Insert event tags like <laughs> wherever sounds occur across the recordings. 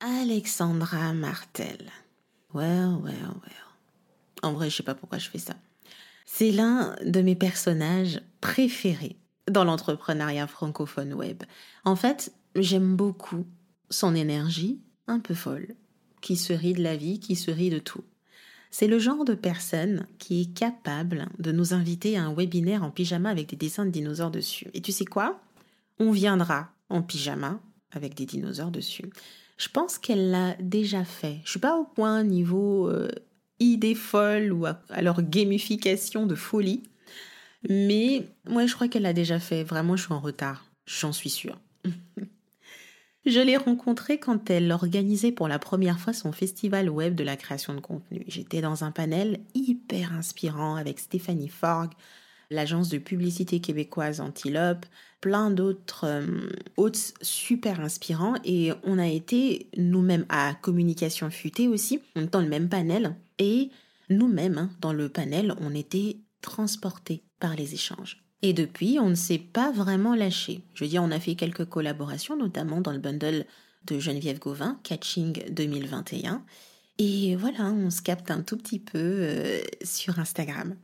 Alexandra Martel. Well, well, well. En vrai, je sais pas pourquoi je fais ça. C'est l'un de mes personnages préférés dans l'entrepreneuriat francophone web. En fait, j'aime beaucoup son énergie un peu folle, qui se rit de la vie, qui se rit de tout. C'est le genre de personne qui est capable de nous inviter à un webinaire en pyjama avec des dessins de dinosaures dessus. Et tu sais quoi? On viendra en pyjama avec des dinosaures dessus. Je pense qu'elle l'a déjà fait. Je suis pas au point niveau euh, idée folle ou alors gamification de folie, mais moi je crois qu'elle l'a déjà fait. Vraiment, je suis en retard. J'en suis sûre. <laughs> Je l'ai rencontrée quand elle organisait pour la première fois son festival web de la création de contenu. J'étais dans un panel hyper inspirant avec Stéphanie Forg, l'agence de publicité québécoise Antilope, plein d'autres euh, hôtes super inspirants et on a été nous-mêmes à Communication Futée aussi, dans le même panel et nous-mêmes hein, dans le panel, on était transportés par les échanges. Et depuis, on ne s'est pas vraiment lâché. Je veux dire, on a fait quelques collaborations, notamment dans le bundle de Geneviève Gauvin, Catching 2021. Et voilà, on se capte un tout petit peu euh, sur Instagram.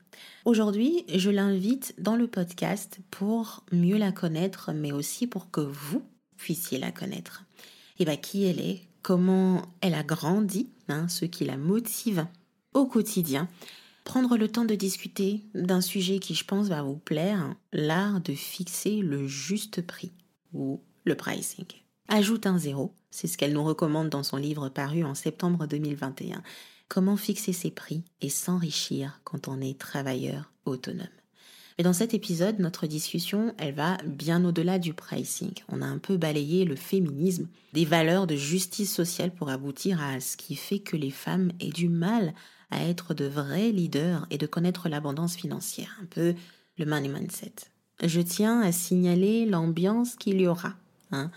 Aujourd'hui, je l'invite dans le podcast pour mieux la connaître, mais aussi pour que vous puissiez la connaître. Et bien, qui elle est, comment elle a grandi, hein, ce qui la motive au quotidien, prendre le temps de discuter d'un sujet qui, je pense, va vous plaire, l'art de fixer le juste prix ou le pricing. Ajoute un zéro, c'est ce qu'elle nous recommande dans son livre paru en septembre 2021. Comment fixer ses prix et s'enrichir quand on est travailleur autonome. Mais dans cet épisode, notre discussion, elle va bien au-delà du pricing. On a un peu balayé le féminisme, des valeurs de justice sociale pour aboutir à ce qui fait que les femmes aient du mal à être de vrais leaders et de connaître l'abondance financière, un peu le money mindset. Je tiens à signaler l'ambiance qu'il y aura. Hein.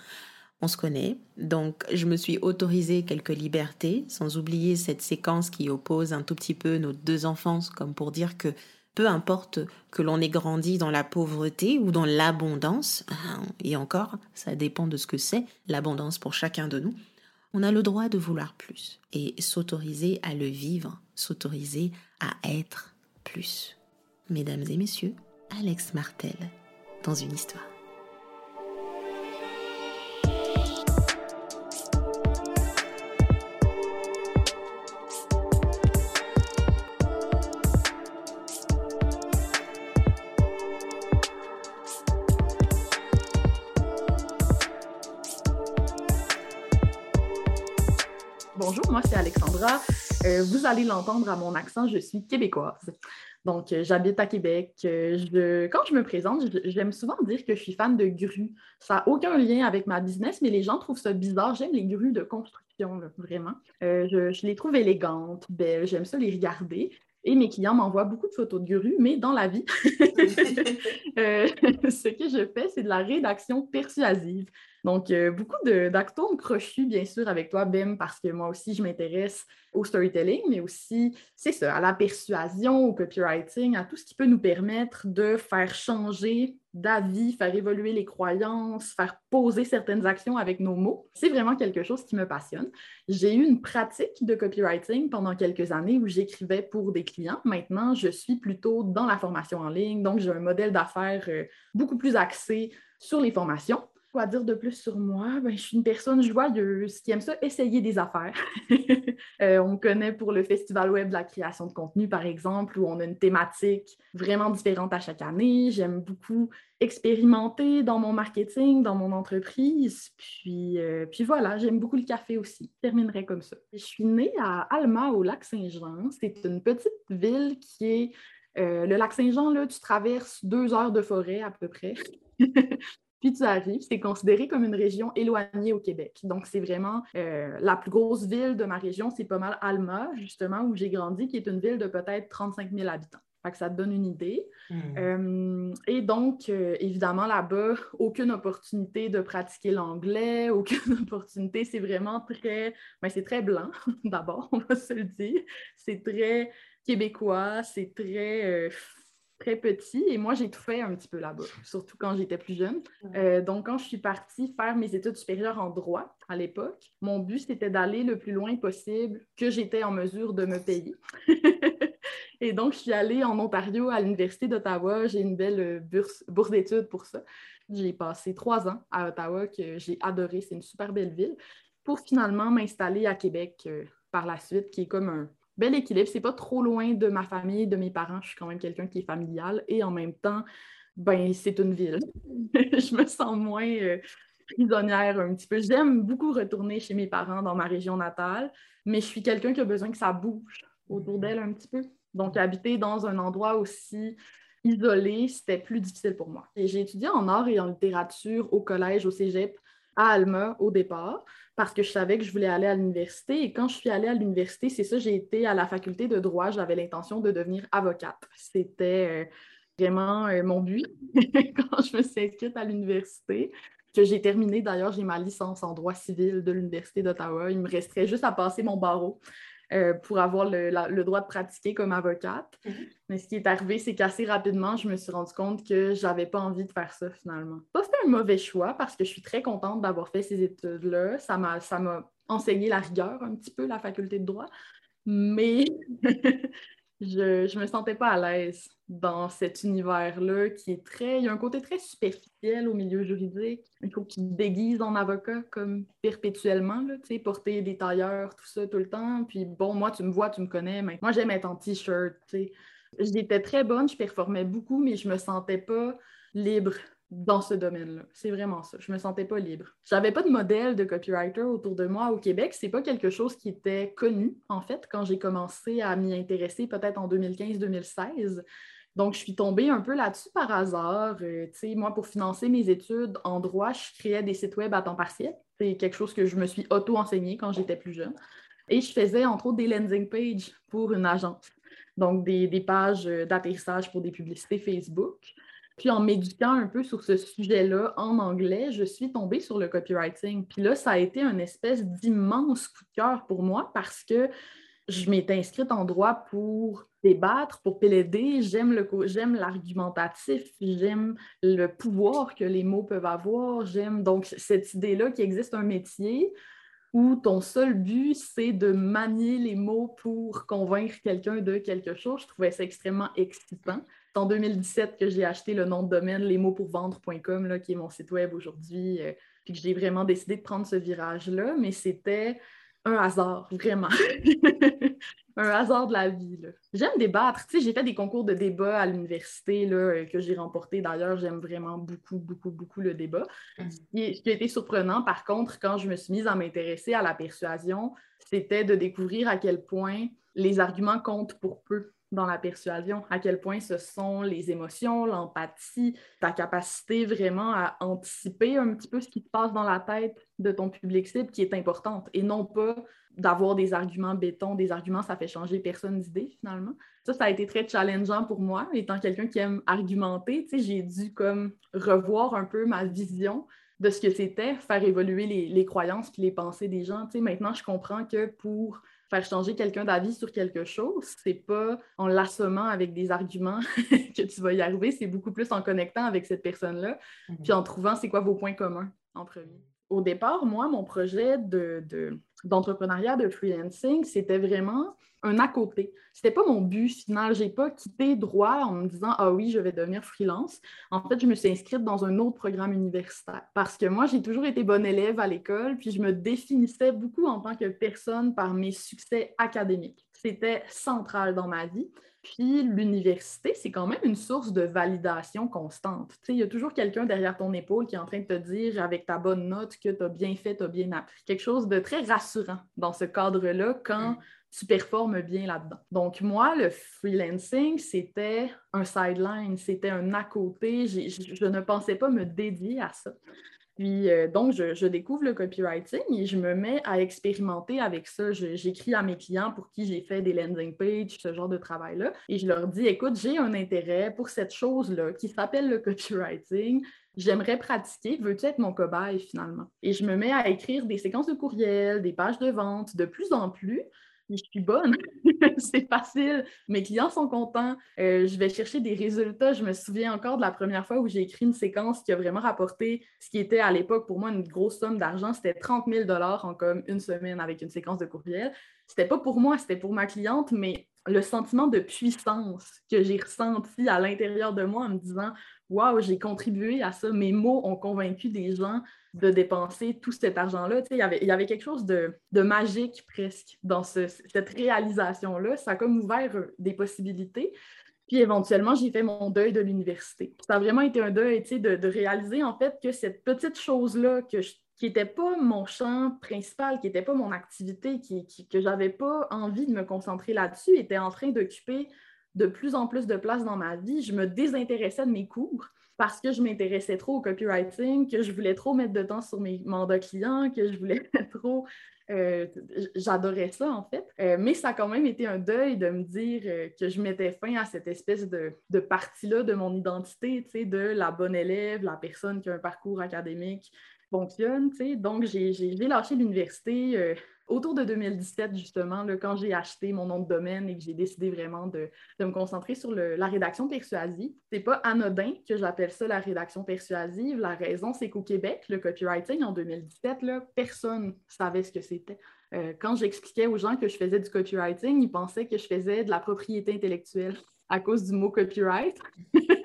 On se connaît, donc je me suis autorisé quelques libertés, sans oublier cette séquence qui oppose un tout petit peu nos deux enfances, comme pour dire que peu importe que l'on ait grandi dans la pauvreté ou dans l'abondance, hein, et encore, ça dépend de ce que c'est l'abondance pour chacun de nous, on a le droit de vouloir plus et s'autoriser à le vivre, s'autoriser à être plus. Mesdames et messieurs, Alex Martel dans une histoire. Euh, vous allez l'entendre à mon accent, je suis québécoise. Donc, euh, j'habite à Québec. Euh, je, quand je me présente, j'aime souvent dire que je suis fan de grues. Ça n'a aucun lien avec ma business, mais les gens trouvent ça bizarre. J'aime les grues de construction, vraiment. je, je, les trouve élégantes, belles. J'aime ça les regarder. Et mes clients m'envoient beaucoup de photos de grues, mais dans la vie, <laughs> <laughs> <laughs> ce que je fais, c'est de la rédaction persuasive. Donc, euh, beaucoup d'acteurs crochus, bien sûr, avec toi, Bim, parce que moi aussi, je m'intéresse au storytelling, mais aussi, c'est ça, à la persuasion, au copywriting, à tout ce qui peut nous permettre de faire changer d'avis, faire évoluer les croyances, faire poser certaines actions avec nos mots. C'est vraiment quelque chose qui me passionne. J'ai eu une pratique de copywriting pendant quelques années où j'écrivais pour des clients. Maintenant, je suis plutôt dans la formation en ligne, donc j'ai un modèle d'affaires euh, beaucoup plus axé sur les formations. Quoi dire de plus sur moi? Ben, je suis une personne joyeuse qui aime ça, essayer des affaires. <laughs> Euh, on connaît pour le Festival Web de la création de contenu, par exemple, où on a une thématique vraiment différente à chaque année. J'aime beaucoup expérimenter dans mon marketing, dans mon entreprise. Puis, euh, puis voilà, j'aime beaucoup le café aussi. Je terminerai comme ça. Je suis née à Alma, au lac Saint-Jean. C'est une petite ville qui est euh, le lac Saint-Jean, là, tu traverses deux heures de forêt à peu près. <laughs> Puis tu arrives, c'est considéré comme une région éloignée au Québec. Donc, c'est vraiment euh, la plus grosse ville de ma région, c'est pas mal Alma, justement, où j'ai grandi, qui est une ville de peut-être 35 000 habitants. Fait que ça te donne une idée. Hmm. Euh, et donc, euh, évidemment, là-bas, aucune opportunité de pratiquer l'anglais, <laughs> aucune opportunité. C'est vraiment très. Ben, c'est très blanc, <laughs> d'abord, on va se le dire. C'est très québécois, c'est très très petit et moi, j'ai tout fait un petit peu là-bas, surtout quand j'étais plus jeune. Euh, donc, quand je suis partie faire mes études supérieures en droit à l'époque, mon but, c'était d'aller le plus loin possible que j'étais en mesure de me payer. <laughs> et donc, je suis allée en Ontario à l'Université d'Ottawa. J'ai une belle euh, bourse, bourse d'études pour ça. J'ai passé trois ans à Ottawa que j'ai adoré. C'est une super belle ville pour finalement m'installer à Québec euh, par la suite, qui est comme un bel équilibre. C'est pas trop loin de ma famille, de mes parents. Je suis quand même quelqu'un qui est familial et en même temps, ben c'est une ville. <laughs> je me sens moins euh, prisonnière un petit peu. J'aime beaucoup retourner chez mes parents dans ma région natale, mais je suis quelqu'un qui a besoin que ça bouge autour d'elle un petit peu. Donc, habiter dans un endroit aussi isolé, c'était plus difficile pour moi. Et j'ai étudié en art et en littérature au collège, au cégep, à Alma au départ parce que je savais que je voulais aller à l'université. Et quand je suis allée à l'université, c'est ça, j'ai été à la faculté de droit, j'avais l'intention de devenir avocate. C'était euh, vraiment euh, mon but <laughs> quand je me suis inscrite à l'université. Que j'ai terminé d'ailleurs, j'ai ma licence en droit civil de l'Université d'Ottawa. Il me resterait juste à passer mon barreau. Euh, pour avoir le, droit de pratiquer comme avocate. Mhm. Mais ce qui est arrivé, c'est qu'assez rapidement, je me suis rendu compte que j'avais pas envie de faire ça finalement. Pas fait un mauvais choix parce que je suis très contente d'avoir fait ces études-là. Ça m'a enseigné la rigueur un petit peu, la faculté de droit. Mais <laughs> je ne me sentais pas à l'aise dans cet univers-là qui est très. Il y a un côté très superficiel au milieu juridique. Il faut qu'il déguise en avocat comme perpétuellement, là, porter des tailleurs, tout ça, tout le temps. Puis bon, moi, tu me vois, tu me connais, mais moi, j'aime être en t-shirt. J'étais très bonne, je performais beaucoup, mais je me sentais pas libre dans ce domaine-là. C'est vraiment ça. Je me sentais pas libre. J'avais pas de modèle de copywriter autour de moi au Québec. C'est pas quelque chose qui était connu, en fait, quand j'ai commencé à m'y intéresser, peut-être en 2015-2016. Donc, je suis tombée un peu là-dessus par hasard. Euh, moi, pour financer mes études en droit, je créais des sites web à temps partiel. C'est quelque chose que je me suis auto-enseignée quand j'étais plus jeune. Et je faisais, entre autres, des landing pages pour une agence. Donc, des, des pages d'atterrissage pour des publicités Facebook. Puis en m'éduquant un peu sur ce sujet-là en anglais, je suis tombée sur le copywriting. Puis là, ça a été un espèce d'immense coup de cœur pour moi parce que je m'étais inscrite en droit pour débattre, pour plaider. J'aime l'argumentatif, j'aime le pouvoir que les mots peuvent avoir. J'aime donc cette idée-là qu'il existe un métier où ton seul but, c'est de manier les mots pour convaincre quelqu'un de quelque chose. Je trouvais ça extrêmement excitant en 2017 que j'ai acheté le nom de domaine lesmotspourvendre.com, qui est mon site web aujourd'hui, euh, puis que j'ai vraiment décidé de prendre ce virage-là, mais c'était un hasard, vraiment. <laughs> un hasard de la vie. J'aime débattre. Tu sais, j'ai fait des concours de débat à l'université euh, que j'ai remporté. D'ailleurs, j'aime vraiment beaucoup, beaucoup, beaucoup le débat. Mm. Ce qui a été surprenant, par contre, quand je me suis mise à m'intéresser à la persuasion, c'était de découvrir à quel point les arguments comptent pour peu dans la persuasion, à quel point ce sont les émotions, l'empathie, ta capacité vraiment à anticiper un petit peu ce qui se passe dans la tête de ton public cible qui est importante et non pas d'avoir des arguments béton, des arguments, ça fait changer personne d'idée finalement. Ça, ça a été très challengeant pour moi, étant quelqu'un qui aime argumenter, j'ai dû comme revoir un peu ma vision de ce que c'était, faire évoluer les, les croyances puis les pensées des gens. maintenant, je comprends que pour faire changer quelqu'un d'avis sur quelque chose, c'est pas en l'assommant avec des arguments <laughs> que tu vas y arriver, c'est beaucoup plus en connectant avec cette personne-là, mhm. puis en trouvant c'est quoi vos points communs en premier. Au départ, moi, mon projet de, d'entrepreneuriat, de, freelancing, c'était vraiment un à côté. C'était pas mon but final. J'ai pas quitté droit en me disant ah oui, je vais devenir freelance. En fait, je me suis inscrite dans un autre programme universitaire parce que moi, j'ai toujours été bonne élève à l'école, puis je me définissais beaucoup en tant que personne par mes succès académiques. C'était central dans ma vie. Puis l'université, c'est quand même une source de validation constante. Il y a toujours quelqu'un derrière ton épaule qui est en train de te dire avec ta bonne note que tu as bien fait, tu as bien appris. Quelque chose de très rassurant dans ce cadre-là quand mm tu performes bien là-dedans. Donc, moi, le freelancing, c'était un sideline, c'était un à côté. Je ne pensais pas me dédier à ça. Puis, euh, donc, je, découvre le copywriting et je me mets à expérimenter avec ça. J'écris à mes clients pour qui j'ai fait des landing pages, ce genre de travail-là. Et je leur dis, écoute, j'ai un intérêt pour cette chose-là qui s'appelle le copywriting. J'aimerais pratiquer. Veux-tu être mon cobaye finalement? Et je me mets à écrire des séquences de courriels, des pages de vente de plus en plus je suis bonne. <laughs> c'est facile. Mes clients sont contents. Euh, je vais chercher des résultats. Je me souviens encore de la première fois où j'ai écrit une séquence qui a vraiment rapporté ce qui était à l'époque pour moi une grosse somme d'argent. C'était 30 000 en comme une semaine avec une séquence de courriel. C'était pas pour moi, c'était pour ma cliente, mais le sentiment de puissance que j'ai ressenti à l'intérieur de moi en me disant Waouh, j'ai contribué à ça, mes mots ont convaincu des gens de dépenser tout cet argent-là. Il y, avait, il y avait quelque chose de, magique presque dans cette réalisation-là. Ça a comme ouvert euh, des possibilités. Puis éventuellement, j'ai fait mon deuil de l'université. Ça a vraiment été un deuil de, de réaliser en fait que cette petite chose-là que qui n'était pas mon champ principal, qui n'était pas mon activité, qui, que je n'avais pas envie de me concentrer là-dessus, était en train d'occuper de plus en plus de place dans ma vie. Je me désintéressais de mes cours parce que je m'intéressais trop au copywriting, que je voulais trop mettre de temps sur mes mandats clients, que je voulais <laughs> trop... Euh, j'adorais ça, en fait. Euh, mais ça a quand même été un deuil de me dire euh, que je mettais fin à cette espèce de, de partie-là de mon identité, de la bonne élève, la personne qui a un parcours académique fonctionne. Donc, j'ai lâché l'université euh, autour de 2017, justement, là, quand j'ai acheté mon nom de domaine et que j'ai décidé vraiment de, me concentrer sur la rédaction persuasive. C'est pas anodin que j'appelle ça la rédaction persuasive. La raison, c'est qu'au Québec, le copywriting, en 2017, là, personne savait ce que c'était. Euh, quand j'expliquais aux gens que je faisais du copywriting, ils pensaient que je faisais de la propriété intellectuelle à cause du mot copyright. <laughs>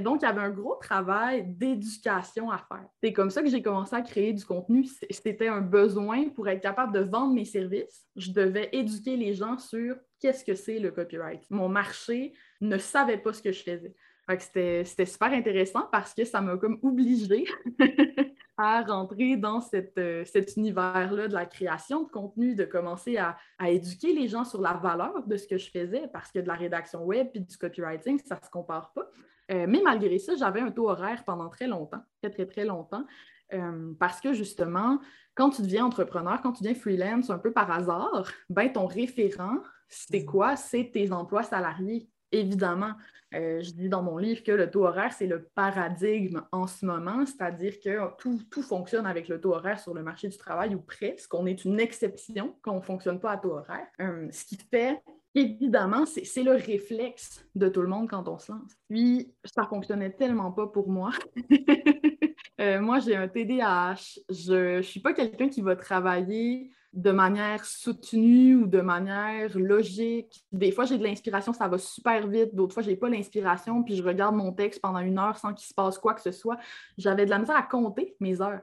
Donc, il y avait un gros travail d'éducation à faire. C'est comme ça que j'ai commencé à créer du contenu. C'était un besoin pour être capable de vendre mes services. Je devais éduquer les gens sur qu'est-ce que c'est le copyright. Mon marché ne savait pas ce que je faisais. C'était super intéressant parce que ça m'a comme obligée <laughs> à rentrer dans euh, cet univers-là de la création de contenu, de commencer à, à, éduquer les gens sur la valeur de ce que je faisais parce que de la rédaction web et du copywriting, ça ne se compare pas. Euh, mais malgré ça, j'avais un taux horaire pendant très longtemps, très, très, très longtemps, euh, parce que justement, quand tu deviens entrepreneur, quand tu deviens freelance un peu par hasard, ben, ton référent, c'est quoi? C'est tes emplois salariés. Évidemment, euh, je dis dans mon livre que le taux horaire, c'est le paradigme en ce moment, c'est-à-dire que tout, tout, fonctionne avec le taux horaire sur le marché du travail ou presque. On est une exception qu'on ne fonctionne pas à taux horaire. ce qui fait Évidemment, c'est le réflexe de tout le monde quand on se lance. Puis, ça fonctionnait tellement pas pour moi. <laughs> Euh, moi, j'ai un TDAH. Je ne suis pas quelqu'un qui va travailler de manière soutenue ou de manière logique. Des fois, j'ai de l'inspiration, ça va super vite. D'autres fois, je n'ai pas l'inspiration, puis je regarde mon texte pendant une heure sans qu'il se passe quoi que ce soit. J'avais de la misère à compter mes heures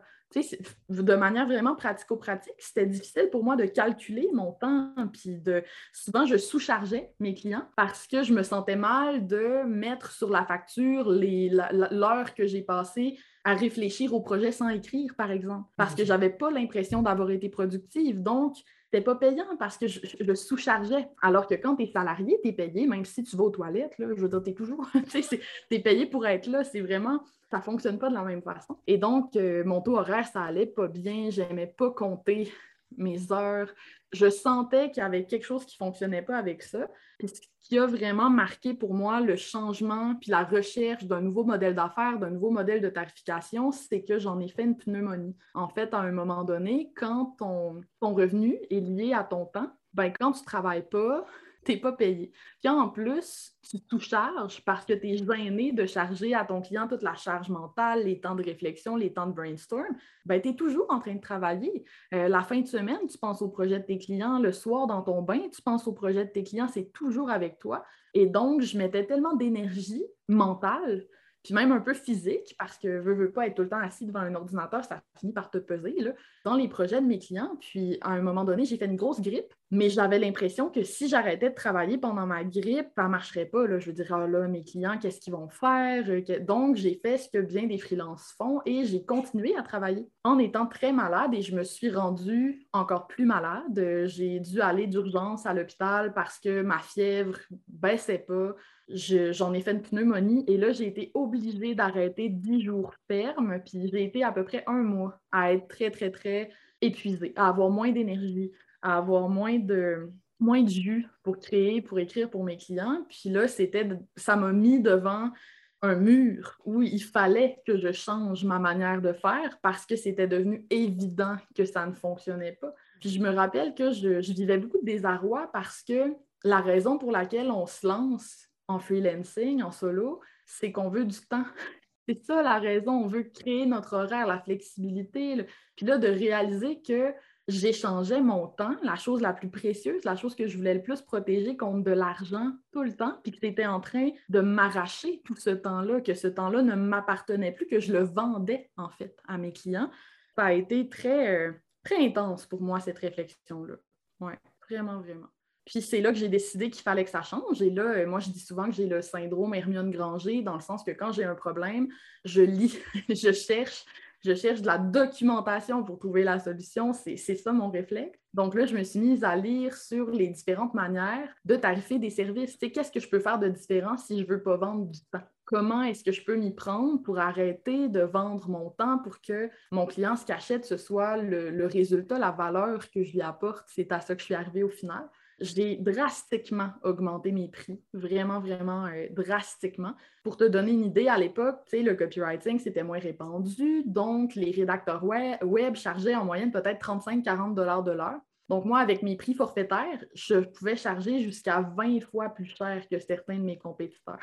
de manière vraiment pratico-pratique, c'était difficile pour moi de calculer mon temps. Puis de souvent, je sous-chargeais mes clients parce que je me sentais mal de mettre sur la facture l'heure que j'ai passée à réfléchir au projet sans écrire, par exemple, parce que je n'avais pas l'impression d'avoir été productive. Donc, c'était pas payant parce que je, le sous-chargeais. Alors que quand tu es salarié, tu es payé, même si tu vas aux toilettes, là, je veux dire, <laughs> tu es toujours, tu es payé pour être là. C'est vraiment, ça fonctionne pas de la même façon. Et donc, euh, mon taux horaire, ça allait pas bien. J'aimais pas compter mes heures. Je sentais qu'il y avait quelque chose qui ne fonctionnait pas avec ça. ce qui a vraiment marqué pour moi le changement puis la recherche d'un nouveau modèle d'affaires, d'un nouveau modèle de tarification, c'est que j'en ai fait une pneumonie. En fait, à un moment donné, quand ton, revenu est lié à ton temps, ben, quand tu ne travailles pas, t'es pas payé. Puis en plus, tu tout charges parce que tu es gêné de charger à ton client toute la charge mentale, les temps de réflexion, les temps de brainstorm. Ben, tu es toujours en train de travailler. Euh, la fin de semaine, tu penses au projet de tes clients. Le soir, dans ton bain, tu penses au projet de tes clients. C'est toujours avec toi. Et donc, je mettais tellement d'énergie mentale puis même un peu physique, parce que veux, veux pas être tout le temps assis devant un ordinateur, ça finit par te peser, là, dans les projets de mes clients. Puis à un moment donné, j'ai fait une grosse grippe, mais j'avais l'impression que si j'arrêtais de travailler pendant ma grippe, ça ne marcherait pas. Là. Je veux dire, ah, là, mes clients, qu'est-ce qu'ils vont faire? Donc, j'ai fait ce que bien des freelances font et j'ai continué à travailler en étant très malade et je me suis rendue encore plus malade. J'ai dû aller d'urgence à l'hôpital parce que ma fièvre baissait pas j'en ai fait une pneumonie et là, j'ai été obligée d'arrêter dix jours ferme. Puis j'ai été à peu près un mois à être très, très, très épuisée, à avoir moins d'énergie, à avoir moins de moins de jus pour créer, pour écrire pour mes clients. Puis là, c'était, ça m'a mis devant un mur où il fallait que je change ma manière de faire parce que c'était devenu évident que ça ne fonctionnait pas. Puis je me rappelle que je, je vivais beaucoup de désarroi parce que la raison pour laquelle on se lance en freelancing, en solo, c'est qu'on veut du temps. <laughs> C'est ça la raison. On veut créer notre horaire, la flexibilité. Puis là, de réaliser que j'échangeais mon temps, la chose la plus précieuse, la chose que je voulais le plus protéger contre de l'argent tout le temps, puis que c'était en train de m'arracher tout ce temps-là, que ce temps-là ne m'appartenait plus, que je le vendais en fait à mes clients. Ça a été très, euh, très intense pour moi, cette réflexion-là. Oui, vraiment, vraiment. Puis c'est là que j'ai décidé qu'il fallait que ça change. Et là, euh, moi, je dis souvent que j'ai le syndrome Hermione Granger, dans le sens que quand j'ai un problème, je lis, <laughs> je cherche, je cherche de la documentation pour trouver la solution. C'est ça mon réflexe. Donc là, je me suis mise à lire sur les différentes manières de tarifer des services. Qu'est-ce que je peux faire de différent si je ne veux pas vendre du temps? Comment est-ce que je peux m'y prendre pour arrêter de vendre mon temps pour que mon client, ce qu'achète, ce soit le résultat, la valeur que je lui apporte? C'est à ça que je suis arrivée au final j'ai drastiquement augmenté mes prix, vraiment, vraiment euh, drastiquement. Pour te donner une idée, à l'époque, le copywriting, c'était moins répandu, donc les rédacteurs web, chargeaient en moyenne peut-être 35-40 dollars de l'heure. Donc, moi, avec mes prix forfaitaires, je pouvais charger jusqu'à 20 fois plus cher que certains de mes compétiteurs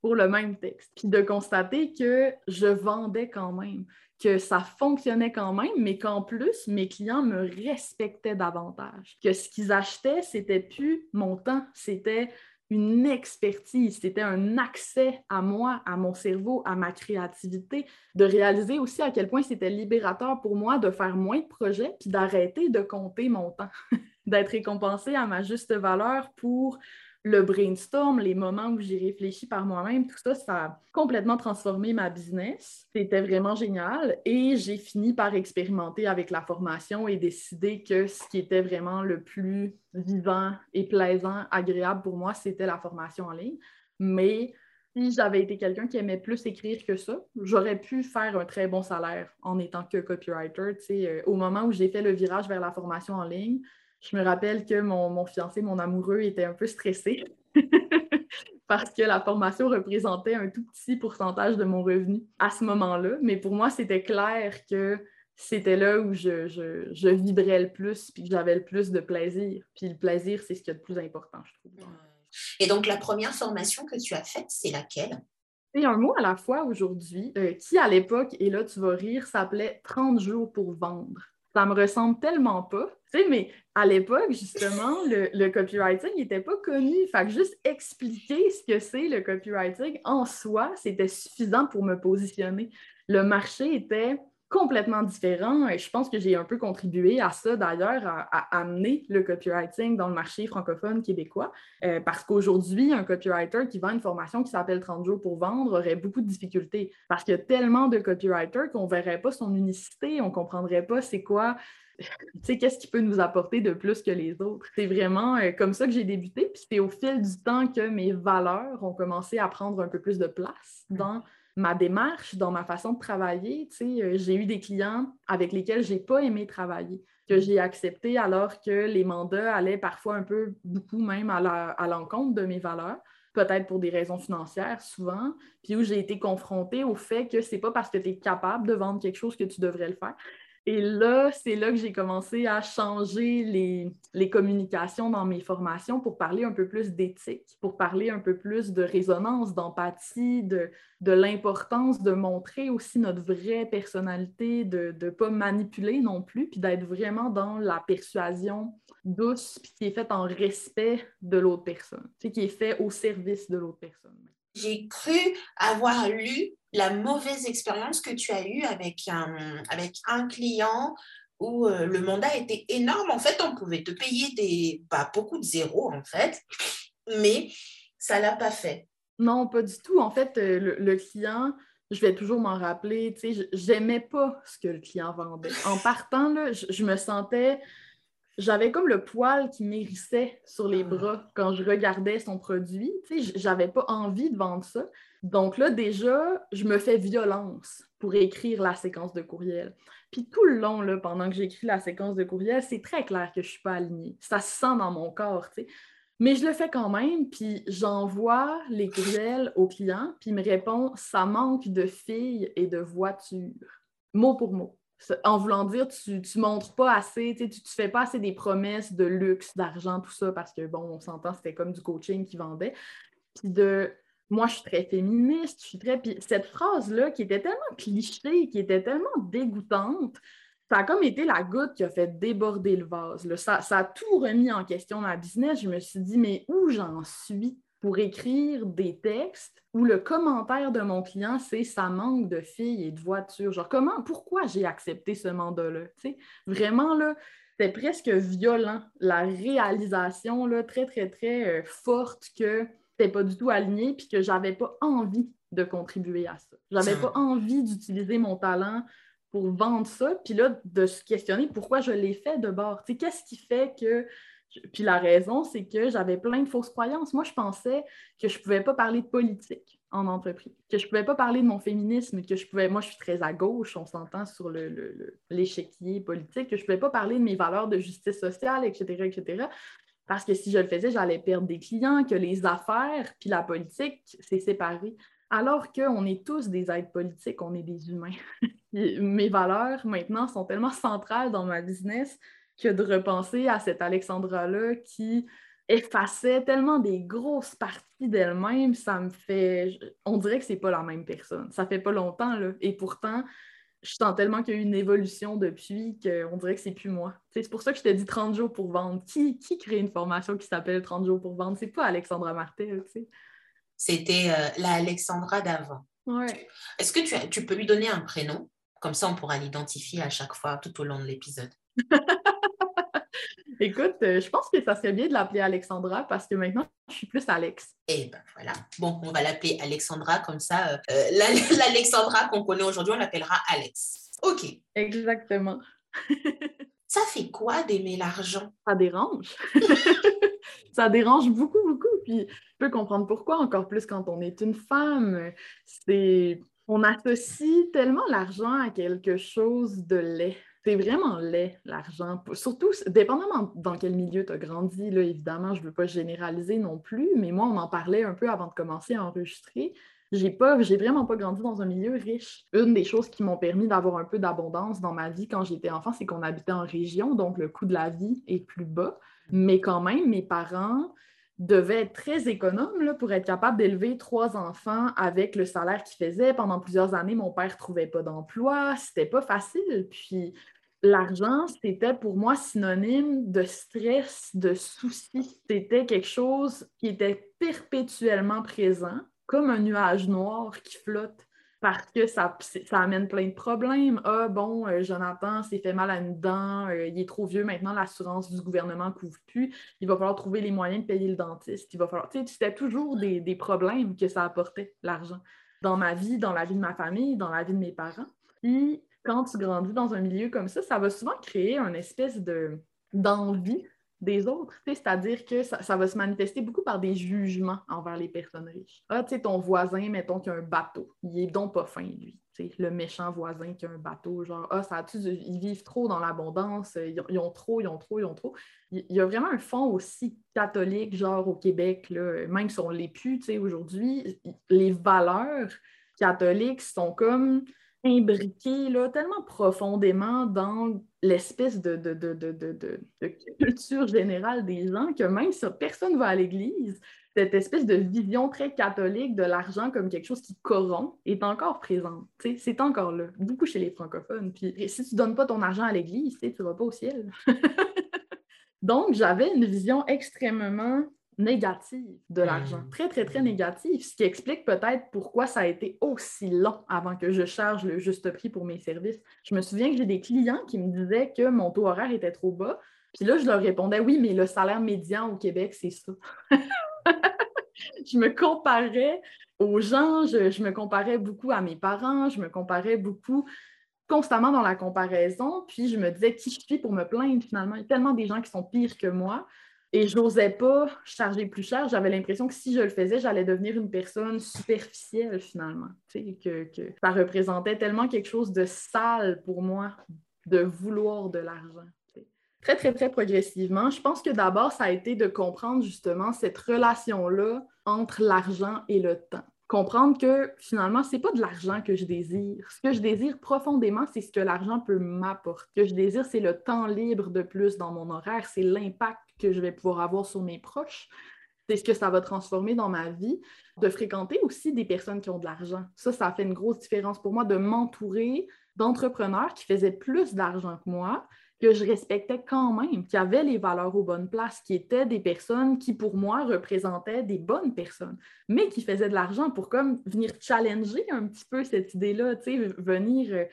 pour le même texte. Puis de constater que je vendais quand même que ça fonctionnait quand même, mais qu'en plus, mes clients me respectaient davantage. Que ce qu'ils achetaient, c'était plus mon temps, c'était une expertise, c'était un accès à moi, à mon cerveau, à ma créativité, de réaliser aussi à quel point c'était libérateur pour moi de faire moins de projets, puis d'arrêter de compter mon temps, <laughs> d'être récompensé à ma juste valeur pour le brainstorm, les moments où j'ai réfléchi par moi-même, tout ça, ça a complètement transformé ma business. C'était vraiment génial. Et j'ai fini par expérimenter avec la formation et décider que ce qui était vraiment le plus vivant et plaisant, agréable pour moi, c'était la formation en ligne. Mais si j'avais été quelqu'un qui aimait plus écrire que ça, j'aurais pu faire un très bon salaire en étant que copywriter. Euh, au moment où j'ai fait le virage vers la formation en ligne, je me rappelle que mon, fiancé, mon amoureux, était un peu stressé <laughs> parce que la formation représentait un tout petit pourcentage de mon revenu à ce moment-là. Mais pour moi, c'était clair que c'était là où je, je, vibrais le plus puis que j'avais le plus de plaisir. Puis le plaisir, c'est ce qui est le plus important, je trouve. Et donc, la première formation que tu as faite, c'est laquelle? C'est un mot à la fois aujourd'hui euh, qui, à l'époque, et là, tu vas rire, s'appelait 30 jours pour vendre ça me ressemble tellement pas. Tu sais, mais à l'époque, justement, le, copywriting n'était pas connu. Fait que juste expliquer ce que c'est le copywriting en soi, c'était suffisant pour me positionner. Le marché était complètement différent. Et je pense que j'ai un peu contribué à ça d'ailleurs, à, amener le copywriting dans le marché francophone québécois. Euh, parce qu'aujourd'hui, un copywriter qui vend une formation qui s'appelle 30 jours pour vendre aurait beaucoup de difficultés. Parce qu'il y a tellement de copywriters qu'on ne verrait pas son unicité, on ne comprendrait pas c'est quoi <laughs> tu sais, qu'est-ce qui peut nous apporter de plus que les autres? C'est vraiment euh, comme ça que j'ai débuté. Puis c'est au fil du temps que mes valeurs ont commencé à prendre un peu plus de place dans ma démarche, dans ma façon de travailler. Euh, j'ai eu des clients avec lesquels je n'ai pas aimé travailler, que j'ai accepté alors que les mandats allaient parfois un peu, beaucoup même à l'encontre de mes valeurs peut-être pour des raisons financières souvent, puis où j'ai été confrontée au fait que c'est pas parce que tu es capable de vendre quelque chose que tu devrais le faire. Et là, c'est là que j'ai commencé à changer les, communications dans mes formations pour parler un peu plus d'éthique, pour parler un peu plus de résonance, d'empathie, de, l'importance de montrer aussi notre vraie personnalité, de ne pas manipuler non plus, puis d'être vraiment dans la persuasion douce, puis qui est faite en respect de l'autre personne, qui est fait au service de l'autre personne. J'ai cru avoir lu la mauvaise expérience que tu as eue avec un, avec un client où euh, le mandat était énorme. En fait, on pouvait te payer des, beaucoup de zéros, en fait, mais ça ne l'a pas fait. Non, pas du tout. En fait, euh, le, client, je vais toujours m'en rappeler, tu sais, j'aimais pas ce que le client vendait. En partant, là, je, me sentais j'avais comme le poil qui m'hérissait sur les ah. bras quand je regardais son produit. Tu sais, j'avais pas envie de vendre ça. Donc là, déjà, je me fais violence pour écrire la séquence de courriel. Puis tout le long, là, pendant que j'écris la séquence de courriel, c'est très clair que je ne suis pas alignée. Ça se sent dans mon corps, tu sais. Mais je le fais quand même, puis j'envoie les courriels au client, puis il me répond « ça manque de filles et de voitures », mot pour mot. En voulant dire, tu ne montres pas assez, tu ne fais pas assez des promesses de luxe, d'argent, tout ça, parce que, bon, on s'entend, c'était comme du coaching qui vendait. Puis de moi, je suis très féministe, je suis très. Puis cette phrase-là, qui était tellement clichée, qui était tellement dégoûtante, ça a comme été la goutte qui a fait déborder le vase. Ça, ça, a tout remis en question ma business. Je me suis dit, mais où j'en suis? Pour écrire des textes où le commentaire de mon client, c'est ça manque de filles et de voitures. Genre, comment, pourquoi j'ai accepté ce mandat-là? Vraiment, là, c'était presque violent, la réalisation là, très, très, très euh, forte que n'était pas du tout aligné puis que j'avais pas envie de contribuer à ça. J'avais pas envie d'utiliser mon talent pour vendre ça, puis là, de se questionner pourquoi je l'ai fait de bord. Qu'est-ce qui fait que. Puis la raison, c'est que j'avais plein de fausses croyances. Moi, je pensais que je ne pouvais pas parler de politique en entreprise, que je ne pouvais pas parler de mon féminisme, que je pouvais. Moi, je suis très à gauche, on s'entend sur l'échiquier le, politique, que je ne pouvais pas parler de mes valeurs de justice sociale, etc., etc. Parce que si je le faisais, j'allais perdre des clients, que les affaires puis la politique, c'est séparé. Alors qu'on est tous des êtres politiques, on est des humains. <laughs> Mes valeurs, maintenant, sont tellement centrales dans ma business que de repenser à cette Alexandra-là qui effaçait tellement des grosses parties d'elle-même, ça me fait... On dirait que c'est pas la même personne. Ça fait pas longtemps, là. Et pourtant, je sens tellement qu'il y a eu une évolution depuis qu'on dirait que c'est plus moi. C'est pour ça que je te dis 30 jours pour vendre. Qui, qui crée une formation qui s'appelle 30 jours pour vendre? C'est pas Alexandra Martel, tu sais. C'était euh, la Alexandra d'avant. Ouais. Est-ce que tu, tu peux lui donner un prénom? Comme ça, on pourra l'identifier à chaque fois tout au long de l'épisode. <laughs> Écoute, euh, je pense que ça serait bien de l'appeler Alexandra parce que maintenant, je suis plus Alex. Eh ben voilà. Bon, on va l'appeler Alexandra comme ça. Euh, euh, <laughs> L'Alexandra qu'on connaît aujourd'hui, on l'appellera Alex. OK. Exactement. <laughs> ça fait quoi d'aimer l'argent? Ça dérange. <laughs> ça dérange beaucoup, beaucoup. Puis je peux comprendre pourquoi, encore plus quand on est une femme. C'est on associe tellement l'argent à quelque chose de laid c'est vraiment laid, l'argent. Surtout, dépendamment dans quel milieu tu as grandi, là, évidemment, je ne veux pas généraliser non plus, mais moi, on en parlait un peu avant de commencer à enregistrer. J'ai pas, j'ai vraiment pas grandi dans un milieu riche. Une des choses qui m'ont permis d'avoir un peu d'abondance dans ma vie quand j'étais enfant, c'est qu'on habitait en région, donc le coût de la vie est plus bas. Mais quand même, mes parents devaient être très économes là, pour être capables d'élever trois enfants avec le salaire qu'ils faisaient. Pendant plusieurs années, mon père ne trouvait pas d'emploi. C'était pas facile. Puis l'argent, c'était pour moi synonyme de stress, de soucis. C'était quelque chose qui était perpétuellement présent, comme un nuage noir qui flotte, parce que ça, ça amène plein de problèmes. Ah bon, euh, Jonathan s'est fait mal à une dent, euh, il est trop vieux maintenant, l'assurance du gouvernement ne couvre plus, il va falloir trouver les moyens de payer le dentiste, il va falloir... Tu sais, c'était toujours des, problèmes que ça apportait, l'argent, dans ma vie, dans la vie de ma famille, dans la vie de mes parents. Quand tu grandis dans un milieu comme ça, ça va souvent créer une espèce de, d'envie des autres. C'est-à-dire que ça, va se manifester beaucoup par des jugements envers les personnes riches. Ah, tu sais, ton voisin, mettons, qui a un bateau. Il est donc pas fin, lui. le méchant voisin qui a un bateau, genre, ah, ça a-tu, ils vivent trop dans l'abondance, ils, ont trop, ils ont trop, ils ont trop. Il, y a vraiment un fond aussi catholique, genre au Québec, là, même si on l'est plus, tu sais, aujourd'hui, les valeurs catholiques sont comme imbriqué là, tellement profondément dans l'espèce de, de, culture générale des gens que même si personne ne va à l'église, cette espèce de vision très catholique de l'argent comme quelque chose qui corrompt est encore présente. C'est encore là, beaucoup chez les francophones. Puis si tu ne donnes pas ton argent à l'église, tu ne vas pas au ciel. <laughs> Donc, j'avais une vision extrêmement négative de l'argent, hmm. très, très, très négative, ce qui explique peut-être pourquoi ça a été aussi long avant que je charge le juste prix pour mes services. Je me souviens que j'ai des clients qui me disaient que mon taux horaire était trop bas, puis là, je leur répondais, oui, mais le salaire médian au Québec, c'est ça. <laughs> je me comparais aux gens, je, je, me comparais beaucoup à mes parents, je me comparais beaucoup constamment dans la comparaison, puis je me disais qui je suis pour me plaindre finalement? Il y a tellement des gens qui sont pires que moi. Et je n'osais pas charger plus cher. J'avais l'impression que si je le faisais, j'allais devenir une personne superficielle finalement. Que, que ça représentait tellement quelque chose de sale pour moi de vouloir de l'argent. Très, très, très progressivement. Je pense que d'abord, ça a été de comprendre justement cette relation-là entre l'argent et le temps. comprendre que finalement, c'est pas de l'argent que je désire. Ce que je désire profondément, c'est ce que l'argent peut m'apporter. Ce que je désire, c'est le temps libre de plus dans mon horaire, c'est l'impact que je vais pouvoir avoir sur mes proches. C'est ce que ça va transformer dans ma vie, de fréquenter aussi des personnes qui ont de l'argent. Ça, ça fait une grosse différence pour moi de m'entourer d'entrepreneurs qui faisaient plus d'argent que moi, que je respectais quand même, qui avaient les valeurs aux bonnes places, qui étaient des personnes qui, pour moi, représentaient des bonnes personnes, mais qui faisaient de l'argent pour venir challenger un petit peu cette idée-là, venir euh,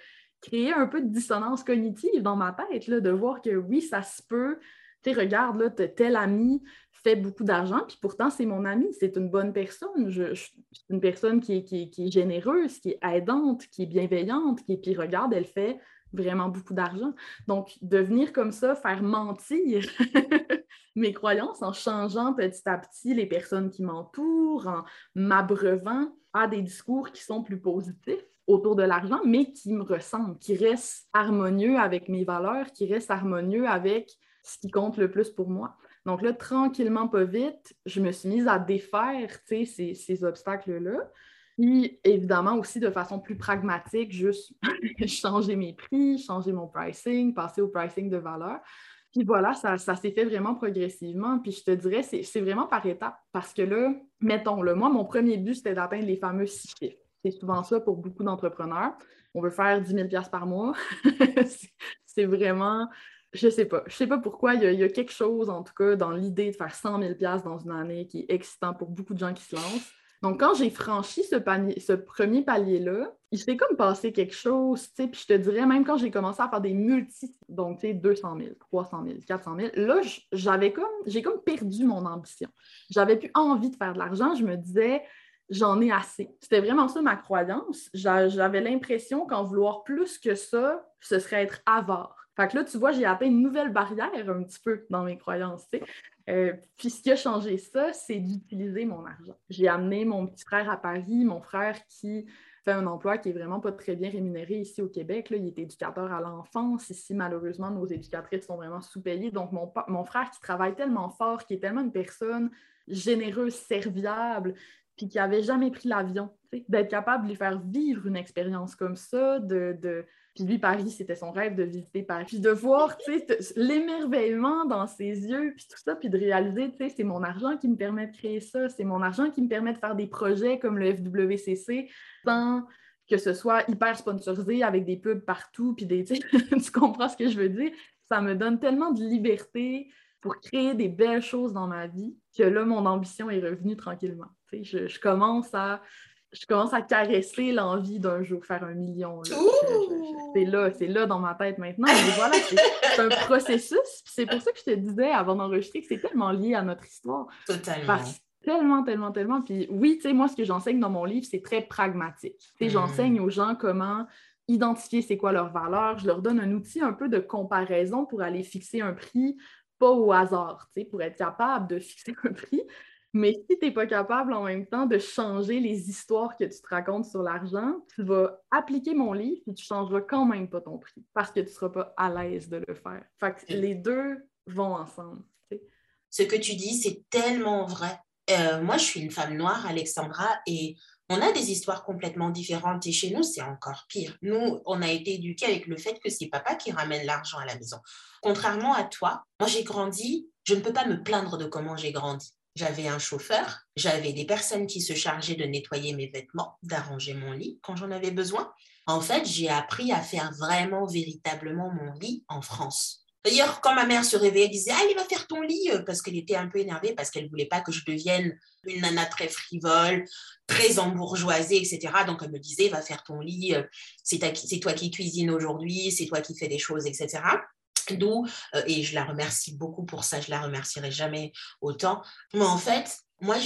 créer un peu de dissonance cognitive dans ma tête, là, de voir que oui, ça se peut. Tu regarde, là, tel ami fait beaucoup d'argent, puis pourtant, c'est mon ami, c'est une bonne personne. Je, c'est une personne qui est, généreuse, qui est aidante, qui est bienveillante, qui, puis regarde, elle fait vraiment beaucoup d'argent. Donc, devenir comme ça, faire mentir <laughs> mes croyances en changeant petit à petit les personnes qui m'entourent, en m'abreuvant à des discours qui sont plus positifs autour de l'argent, mais qui me ressemblent, qui restent harmonieux avec mes valeurs, qui restent harmonieux avec ce qui compte le plus pour moi. Donc là, tranquillement, pas vite, je me suis mise à défaire ces, ces obstacles-là. Puis évidemment aussi de façon plus pragmatique, juste <laughs> changer mes prix, changer mon pricing, passer au pricing de valeur. Puis voilà, ça, s'est fait vraiment progressivement. Puis je te dirais, c'est vraiment par étapes. Parce que là, mettons, le moi, mon premier but, c'était d'atteindre les fameux six chiffres. C'est souvent ça pour beaucoup d'entrepreneurs. On veut faire 10 000 par mois. <laughs> c'est vraiment, je sais pas. Je sais pas pourquoi. Il y, a, quelque chose, en tout cas, dans l'idée de faire 100 000 dans une année qui est excitant pour beaucoup de gens qui se lancent. Donc, quand j'ai franchi ce, ce premier palier-là, il s'est comme passé quelque chose, tu sais, puis je te dirais, même quand j'ai commencé à faire des multi, donc, tu sais, 200 000, 300 000, 400 000, là, j'avais comme, j'ai comme perdu mon ambition. J'avais plus envie de faire de l'argent. Je me disais, j'en ai assez. C'était vraiment ça ma croyance. J'avais l'impression qu'en vouloir plus que ça, ce serait être avare. Fait que là, tu vois, j'ai atteint une nouvelle barrière un petit peu dans mes croyances. Euh, puis ce qui a changé ça, c'est d'utiliser mon argent. J'ai amené mon petit frère à Paris, mon frère qui fait un emploi qui est vraiment pas très bien rémunéré ici au Québec. Là. Il est éducateur à l'enfance. Ici, malheureusement, nos éducatrices sont vraiment sous-payées. Donc, mon, frère qui travaille tellement fort, qui est tellement une personne généreuse, serviable, puis qui n'avait jamais pris l'avion, d'être capable de lui faire vivre une expérience comme ça, de puis lui, Paris, c'était son rêve de visiter Paris. Puis de voir, tu sais, l'émerveillement dans ses yeux, puis tout ça, puis de réaliser, tu sais, c'est mon argent qui me permet de créer ça, c'est mon argent qui me permet de faire des projets comme le FWCC sans que ce soit hyper sponsorisé avec des pubs partout, puis des, <laughs> tu, comprends ce que je veux dire? Ça me donne tellement de liberté pour créer des belles choses dans ma vie que là, mon ambition est revenue tranquillement. Je commence à je commence à caresser l'envie d'un jour faire un million. C'est là, c'est là dans ma tête maintenant. Mais voilà, c'est un processus. C'est pour ça que je te disais avant d'enregistrer que c'est tellement lié à notre histoire. Totalement. tellement, tellement, tellement. Puis oui, tu sais, moi, ce que j'enseigne dans mon livre, c'est très pragmatique. Tu sais, j'enseigne hmm. aux gens comment identifier c'est quoi leur valeur. Je leur donne un outil un peu de comparaison pour aller fixer un prix, pas au hasard, tu sais, pour être capable de fixer <laughs> un prix. Mais si tu n'es pas capable en même temps de changer les histoires que tu te racontes sur l'argent, tu vas appliquer mon livre et tu ne changeras quand même pas ton prix parce que tu ne seras pas à l'aise de le faire. Fait que les deux vont ensemble. Ce que tu dis, c'est tellement vrai. Euh, moi, je suis une femme noire, Alexandra, et on a des histoires complètement différentes. Et chez nous, c'est encore pire. Nous, on a été éduqués avec le fait que c'est papa qui ramène l'argent à la maison. Contrairement à toi, moi, j'ai grandi, je ne peux pas me plaindre de comment j'ai grandi. J'avais un chauffeur, j'avais des personnes qui se chargeaient de nettoyer mes vêtements, d'arranger mon lit quand j'en avais besoin. En fait, j'ai appris à faire vraiment, véritablement mon lit en France. D'ailleurs, quand ma mère se réveillait, elle disait Allez, va faire ton lit euh, parce qu'elle était un peu énervée, parce qu'elle ne voulait pas que je devienne une nana très frivole, très embourgeoisée, etc. Donc, elle me disait Va faire ton lit, euh, c'est toi qui cuisines aujourd'hui, c'est toi qui fais des choses, etc. D'où, euh, et je la remercie beaucoup pour ça, je la remercierai jamais autant. Mais en fait, moi,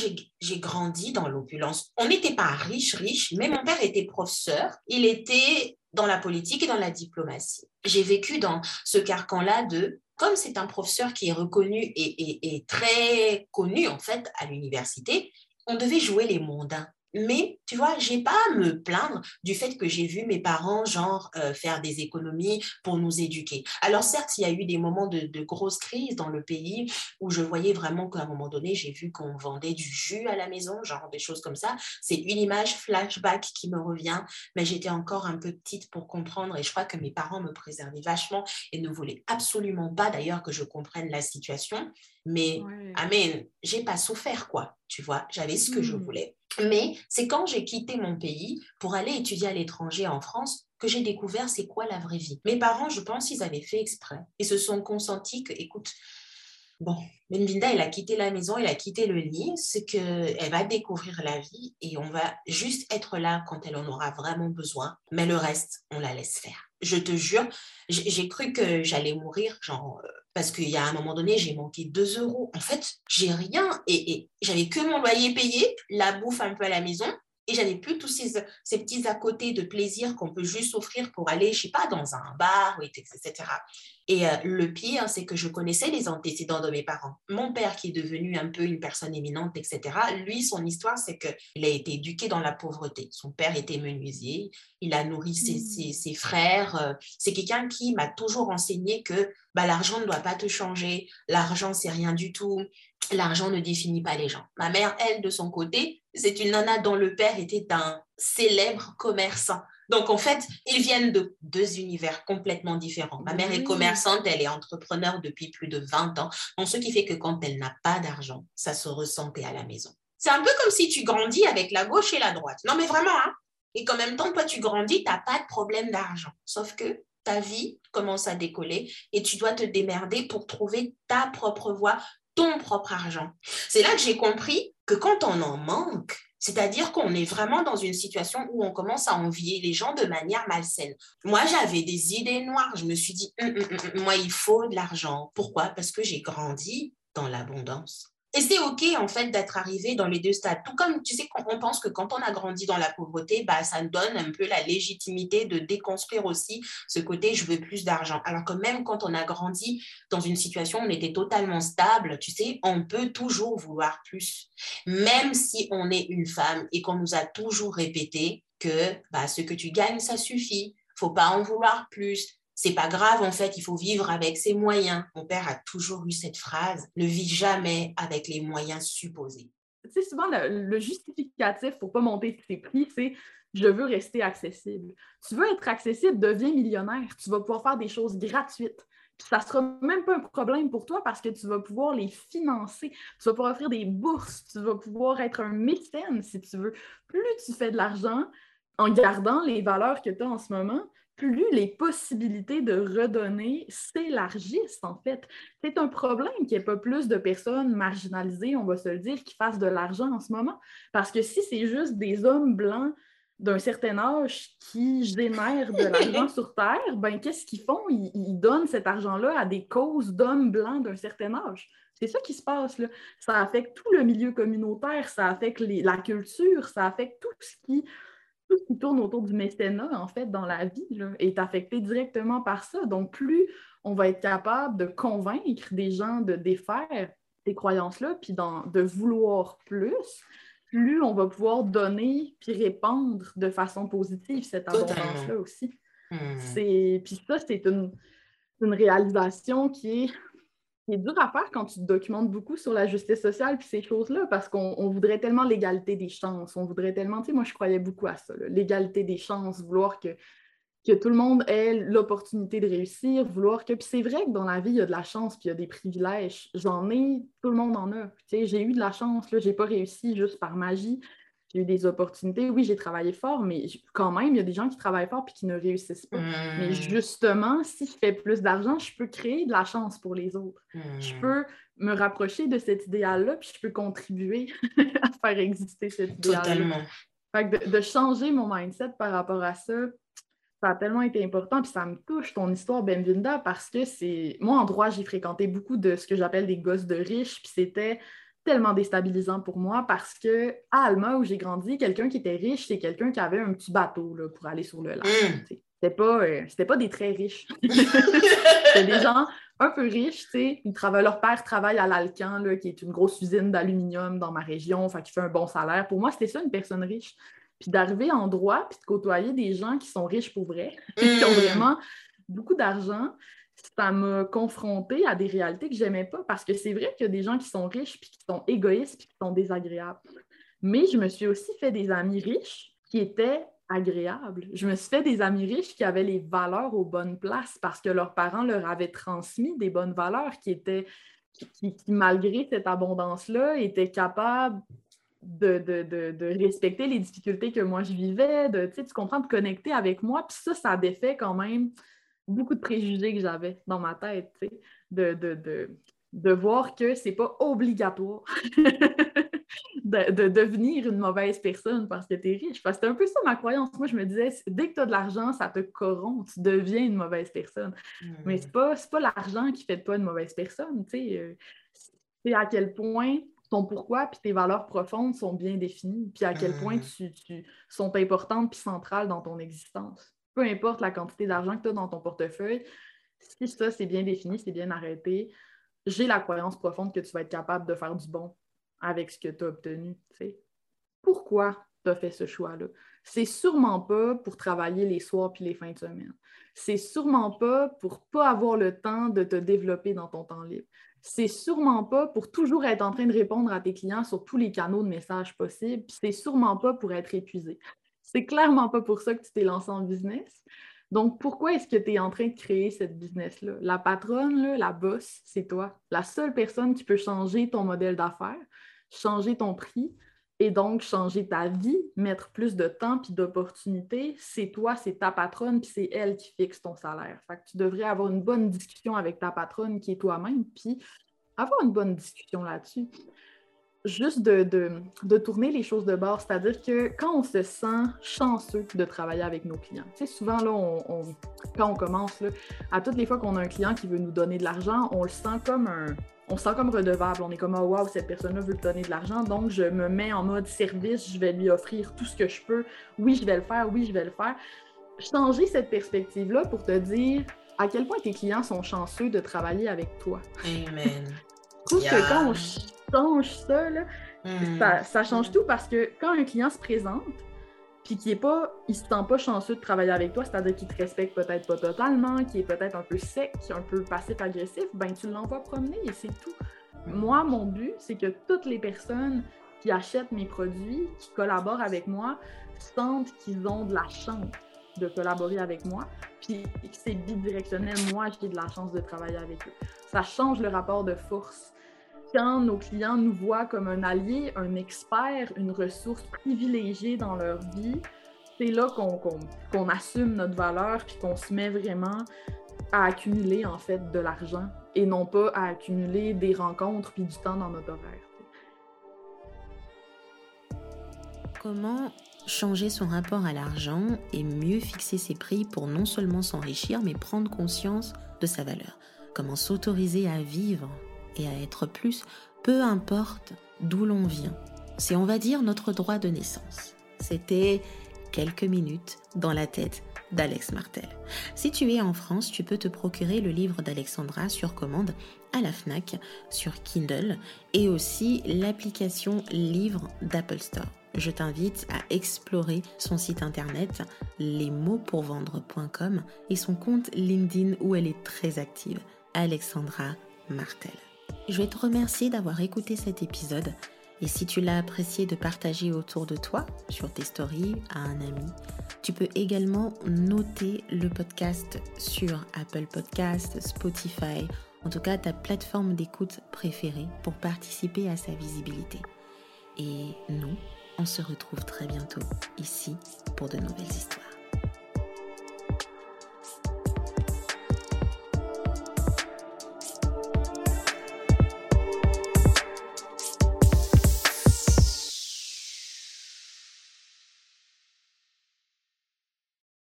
j'ai grandi dans l'opulence. On n'était pas riche, riche, mais mon père était professeur. Il était dans la politique et dans la diplomatie. J'ai vécu dans ce carcan-là de, comme c'est un professeur qui est reconnu et, et très connu en fait à l'université, on devait jouer les mondains. Mais tu vois, j'ai pas à me plaindre du fait que j'ai vu mes parents, genre, euh, faire des économies pour nous éduquer. Alors certes, il y a eu des moments de, de grosse crise dans le pays où je voyais vraiment qu'à un moment donné, j'ai vu qu'on vendait du jus à la maison, genre des choses comme ça. C'est une image flashback qui me revient, mais j'étais encore un peu petite pour comprendre et je crois que mes parents me préservaient vachement et ne voulaient absolument pas d'ailleurs que je comprenne la situation. Mais, amen, j'ai pas souffert, quoi. Tu vois, j'avais ce que je Hmm. voulais. Mais c'est quand j'ai quitté mon pays pour aller étudier à l'étranger en France que j'ai découvert c'est quoi la vraie vie. Mes parents, je pense, ils avaient fait exprès. Ils se sont consentis que, écoute, bon, Benvinda, elle a quitté la maison, elle a quitté le lit, c'est qu'elle va découvrir la vie et on va juste être là quand elle en aura vraiment besoin. Mais le reste, on la laisse faire. Je te jure, j'ai cru que j'allais mourir, genre, euh, parce qu'il y a un moment donné, j'ai manqué 2 euros. En fait, j'ai rien et j'avais que mon loyer payé, la bouffe un peu à la maison. Et j'avais plus tous ces, ces petits à côté de plaisir qu'on peut juste offrir pour aller, je sais pas, dans un bar, etc. Et euh, le pire, c'est que je connaissais les antécédents de mes parents. Mon père, qui est devenu un peu une personne éminente, etc., lui, son histoire, c'est qu'il a été éduqué dans la pauvreté. Son père était menuisier, il a nourri ses, Mm. ses- ses frères. euh, C'est quelqu'un qui m'a toujours enseigné que bah, l'argent ne doit pas te changer, l'argent, c'est rien du tout, l'argent ne définit pas les gens. Ma mère, elle, de son côté, c'est une nana dont le père était un célèbre commerçant. Donc, en fait, ils viennent de deux univers complètement différents. Ma mère est commerçante, elle est entrepreneur depuis plus de 20 ans. Donc, ce qui fait que quand elle n'a pas d'argent, ça se ressentait à la maison. C'est un peu comme si tu grandis avec la gauche et la droite. Non, mais vraiment, hein. Et qu'en même temps, toi, tu grandis, tu n'as pas de problème d'argent. Sauf que ta vie commence à décoller et tu dois te démerder pour trouver ta propre voie, ton propre argent. C'est là que j'ai compris que quand on en manque, c'est-à-dire qu'on est vraiment dans une situation où on commence à envier les gens de manière malsaine. Moi, j'avais des idées noires. Je me suis dit, Hum, hum, hum, moi, il faut de l'argent. Pourquoi? Parce que j'ai grandi dans l'abondance. Et c'est OK, en fait, d'être arrivé dans les deux stades. Tout comme, tu sais, on pense que quand on a grandi dans la pauvreté, bah, ça donne un peu la légitimité de déconstruire aussi ce côté je veux plus d'argent. Alors que même quand on a grandi dans une situation où on était totalement stable, tu sais, on peut toujours vouloir plus. Même si on est une femme et qu'on nous a toujours répété que bah, ce que tu gagnes, ça suffit. Faut pas en vouloir plus. C'est pas grave, en fait, il faut vivre avec ses moyens. Mon père a toujours eu cette phrase ne vis jamais avec les moyens supposés. Tu sais, souvent, le, justificatif pour pas monter ses prix, c'est je veux rester accessible. Tu veux être accessible, deviens millionnaire. Tu vas pouvoir faire des choses gratuites. Ça sera même pas un problème pour toi parce que tu vas pouvoir les financer. Tu vas pouvoir offrir des bourses. Tu vas pouvoir être un mécène si tu veux. Plus tu fais de l'argent en gardant les valeurs que tu as en ce moment, plus les possibilités de redonner s'élargissent, en fait. C'est un problème qu'il n'y ait pas plus de personnes marginalisées, on va se le dire, qui fassent de l'argent en ce moment. Parce que si c'est juste des hommes blancs d'un certain âge qui génèrent de l'argent <laughs> sur Terre, ben qu'est-ce qu'ils font? Ils, ils donnent cet argent-là à des causes d'hommes blancs d'un certain âge. C'est ça qui se passe, là. Ça affecte tout le milieu communautaire, ça affecte les- la culture, ça affecte tout ce qui tout ce qui tourne autour du mécénat, en fait, dans la vie, là, est affecté directement par ça. Donc, plus on va être capable de convaincre des gens de défaire ces croyances-là, puis de vouloir plus, plus on va pouvoir donner puis répandre de façon positive cette abondance-là aussi. C'est... Puis ça, c'est une, une réalisation qui est, qui est dure à faire quand tu te documentes beaucoup sur la justice sociale puis ces choses-là, parce qu'on on voudrait tellement l'égalité des chances. On voudrait tellement, moi, je croyais beaucoup à ça, l'égalité des chances, vouloir que, tout le monde ait l'opportunité de réussir, vouloir que... Puis c'est vrai que dans la vie, il y a de la chance puis il y a des privilèges. J'en ai, tout le monde en a. Tu j'ai eu de la chance, là, j'ai pas réussi juste par magie. J'ai eu des opportunités. Oui, j'ai travaillé fort, mais quand même, il y a des gens qui travaillent fort puis qui ne réussissent pas. Mais Hmm. justement, si je fais plus d'argent, je peux créer de la chance pour les autres. Je Hmm. peux me rapprocher de cet idéal-là, puis je peux contribuer <laughs> à faire exister cet idéal-là. Totalement. Fait que de, de changer mon mindset par rapport à ça, ça a tellement été important, puis ça me touche ton histoire, Benvinda, parce que c'est. Moi, en droit, j'ai fréquenté beaucoup de ce que j'appelle des gosses de riches, puis c'était tellement déstabilisant pour moi parce que à Alma, où j'ai grandi, quelqu'un qui était riche, c'est quelqu'un qui avait un petit bateau là, pour aller sur le lac. Mm. sais. c'était pas, euh, c'était pas des très riches. <laughs> <laughs> c'était des gens un peu riches, tu sais. Leur père travaille à l'Alcan, qui est une grosse usine d'aluminium dans ma région, enfin, qui fait un bon salaire. Pour moi, c'était ça, une personne riche. Puis d'arriver en droit, puis de côtoyer des gens qui sont riches pour vrai, <laughs> qui ont mm. vraiment beaucoup d'argent, ça m'a confronté à des réalités que j'aimais pas parce que c'est vrai qu'il y a des gens qui sont riches puis qui sont égoïstes puis qui sont désagréables. Mais je me suis aussi fait des amis riches qui étaient agréables. Je me suis fait des amis riches qui avaient les valeurs aux bonnes places parce que leurs parents leur avaient transmis des bonnes valeurs qui étaient, qui, malgré cette abondance-là, étaient capables de, de, respecter les difficultés que moi je vivais, de, tu comprends, de connecter avec moi. Puis ça, ça défait quand même beaucoup de préjugés que j'avais dans ma tête, de, de, de, voir que c'est pas obligatoire <laughs> de, devenir une mauvaise personne parce que tu es riche. Parce que c'est un peu ça ma croyance. Moi, je me disais, dès que tu as de l'argent, ça te corrompt, tu deviens une mauvaise personne. Mais c'est pas, pas l'argent qui fait de toi une mauvaise personne. Euh, c'est à quel point ton pourquoi puis tes valeurs profondes sont bien définies, puis à quel point tu, tu sont importantes puis centrales dans ton existence. Peu importe la quantité d'argent que tu as dans ton portefeuille, si ça, c'est bien défini, c'est bien arrêté, j'ai la croyance profonde que tu vas être capable de faire du bon avec ce que tu as obtenu. Pourquoi tu as fait ce choix-là? C'est sûrement pas pour travailler les soirs puis les fins de semaine. C'est sûrement pas pour pas avoir le temps de te développer dans ton temps libre. C'est sûrement pas pour toujours être en train de répondre à tes clients sur tous les canaux de messages possibles. C'est sûrement pas pour être épuisé. C'est clairement pas pour ça que tu t'es lancé en business. Donc, pourquoi est-ce que tu es en train de créer cette business-là? La patronne, la boss, c'est toi. La seule personne qui peut changer ton modèle d'affaires, changer ton prix et donc changer ta vie, mettre plus de temps puis d'opportunités, c'est toi, c'est ta patronne, puis c'est elle qui fixe ton salaire. Tu devrais avoir une bonne discussion avec ta patronne qui est toi-même, puis avoir une bonne discussion là-dessus juste de, tourner les choses de bord, c'est-à-dire que quand on se sent chanceux de travailler avec nos clients, tu souvent, là, quand on commence, à toutes les fois qu'on a un client qui veut nous donner de l'argent, on le sent comme un... On sent comme redevable. On est comme, oh wow, cette personne-là veut me donner de l'argent, donc je me mets en mode service, je vais lui offrir tout ce que je peux. Oui, je vais le faire, oui, je vais le faire. Changer cette perspective-là pour te dire à quel point tes clients sont chanceux de travailler avec toi. Amen. Trouve que quand on change ça, hmm. ça, ça, change tout parce que quand un client se présente, puis qu'il est pas, il se sent pas chanceux de travailler avec toi, c'est-à-dire qu'il te respecte peut-être pas totalement, qu'il est peut-être un peu sec, un peu passif-agressif, ben tu l'envoies promener et c'est tout. Moi, mon but, c'est que toutes les personnes qui achètent mes produits, qui collaborent avec moi, sentent qu'ils ont de la chance de collaborer avec moi, puis que c'est bidirectionnel, moi j'ai de la chance de travailler avec eux. Ça change le rapport de force quand nos clients nous voient comme un allié, un expert, une ressource privilégiée dans leur vie, c'est là qu'on assume notre valeur puis qu'on se met vraiment à accumuler en fait de l'argent et non pas à accumuler des rencontres puis du temps dans notre horaire. Comment changer son rapport à l'argent et mieux fixer ses prix pour non seulement s'enrichir mais prendre conscience de sa valeur? Comment s'autoriser à vivre et à être plus, peu importe d'où l'on vient. C'est, on va dire, notre droit de naissance. C'était quelques minutes dans la tête d'Alex Martel. Si tu es en France, tu peux te procurer le livre d'Alexandra sur commande à la FNAC, sur Kindle et aussi l'application livre d'Apple Store. Je t'invite à explorer son site internet lesmotspourvendre.com et son compte LinkedIn où elle est très active, Alexandra Martel. Je vais te remercier d'avoir écouté cet épisode et si tu l'as apprécié de partager autour de toi sur tes stories à un ami, tu peux également noter le podcast sur Apple Podcast, Spotify, en tout cas ta plateforme d'écoute préférée pour participer à sa visibilité. Et nous, on se retrouve très bientôt ici pour de nouvelles histoires.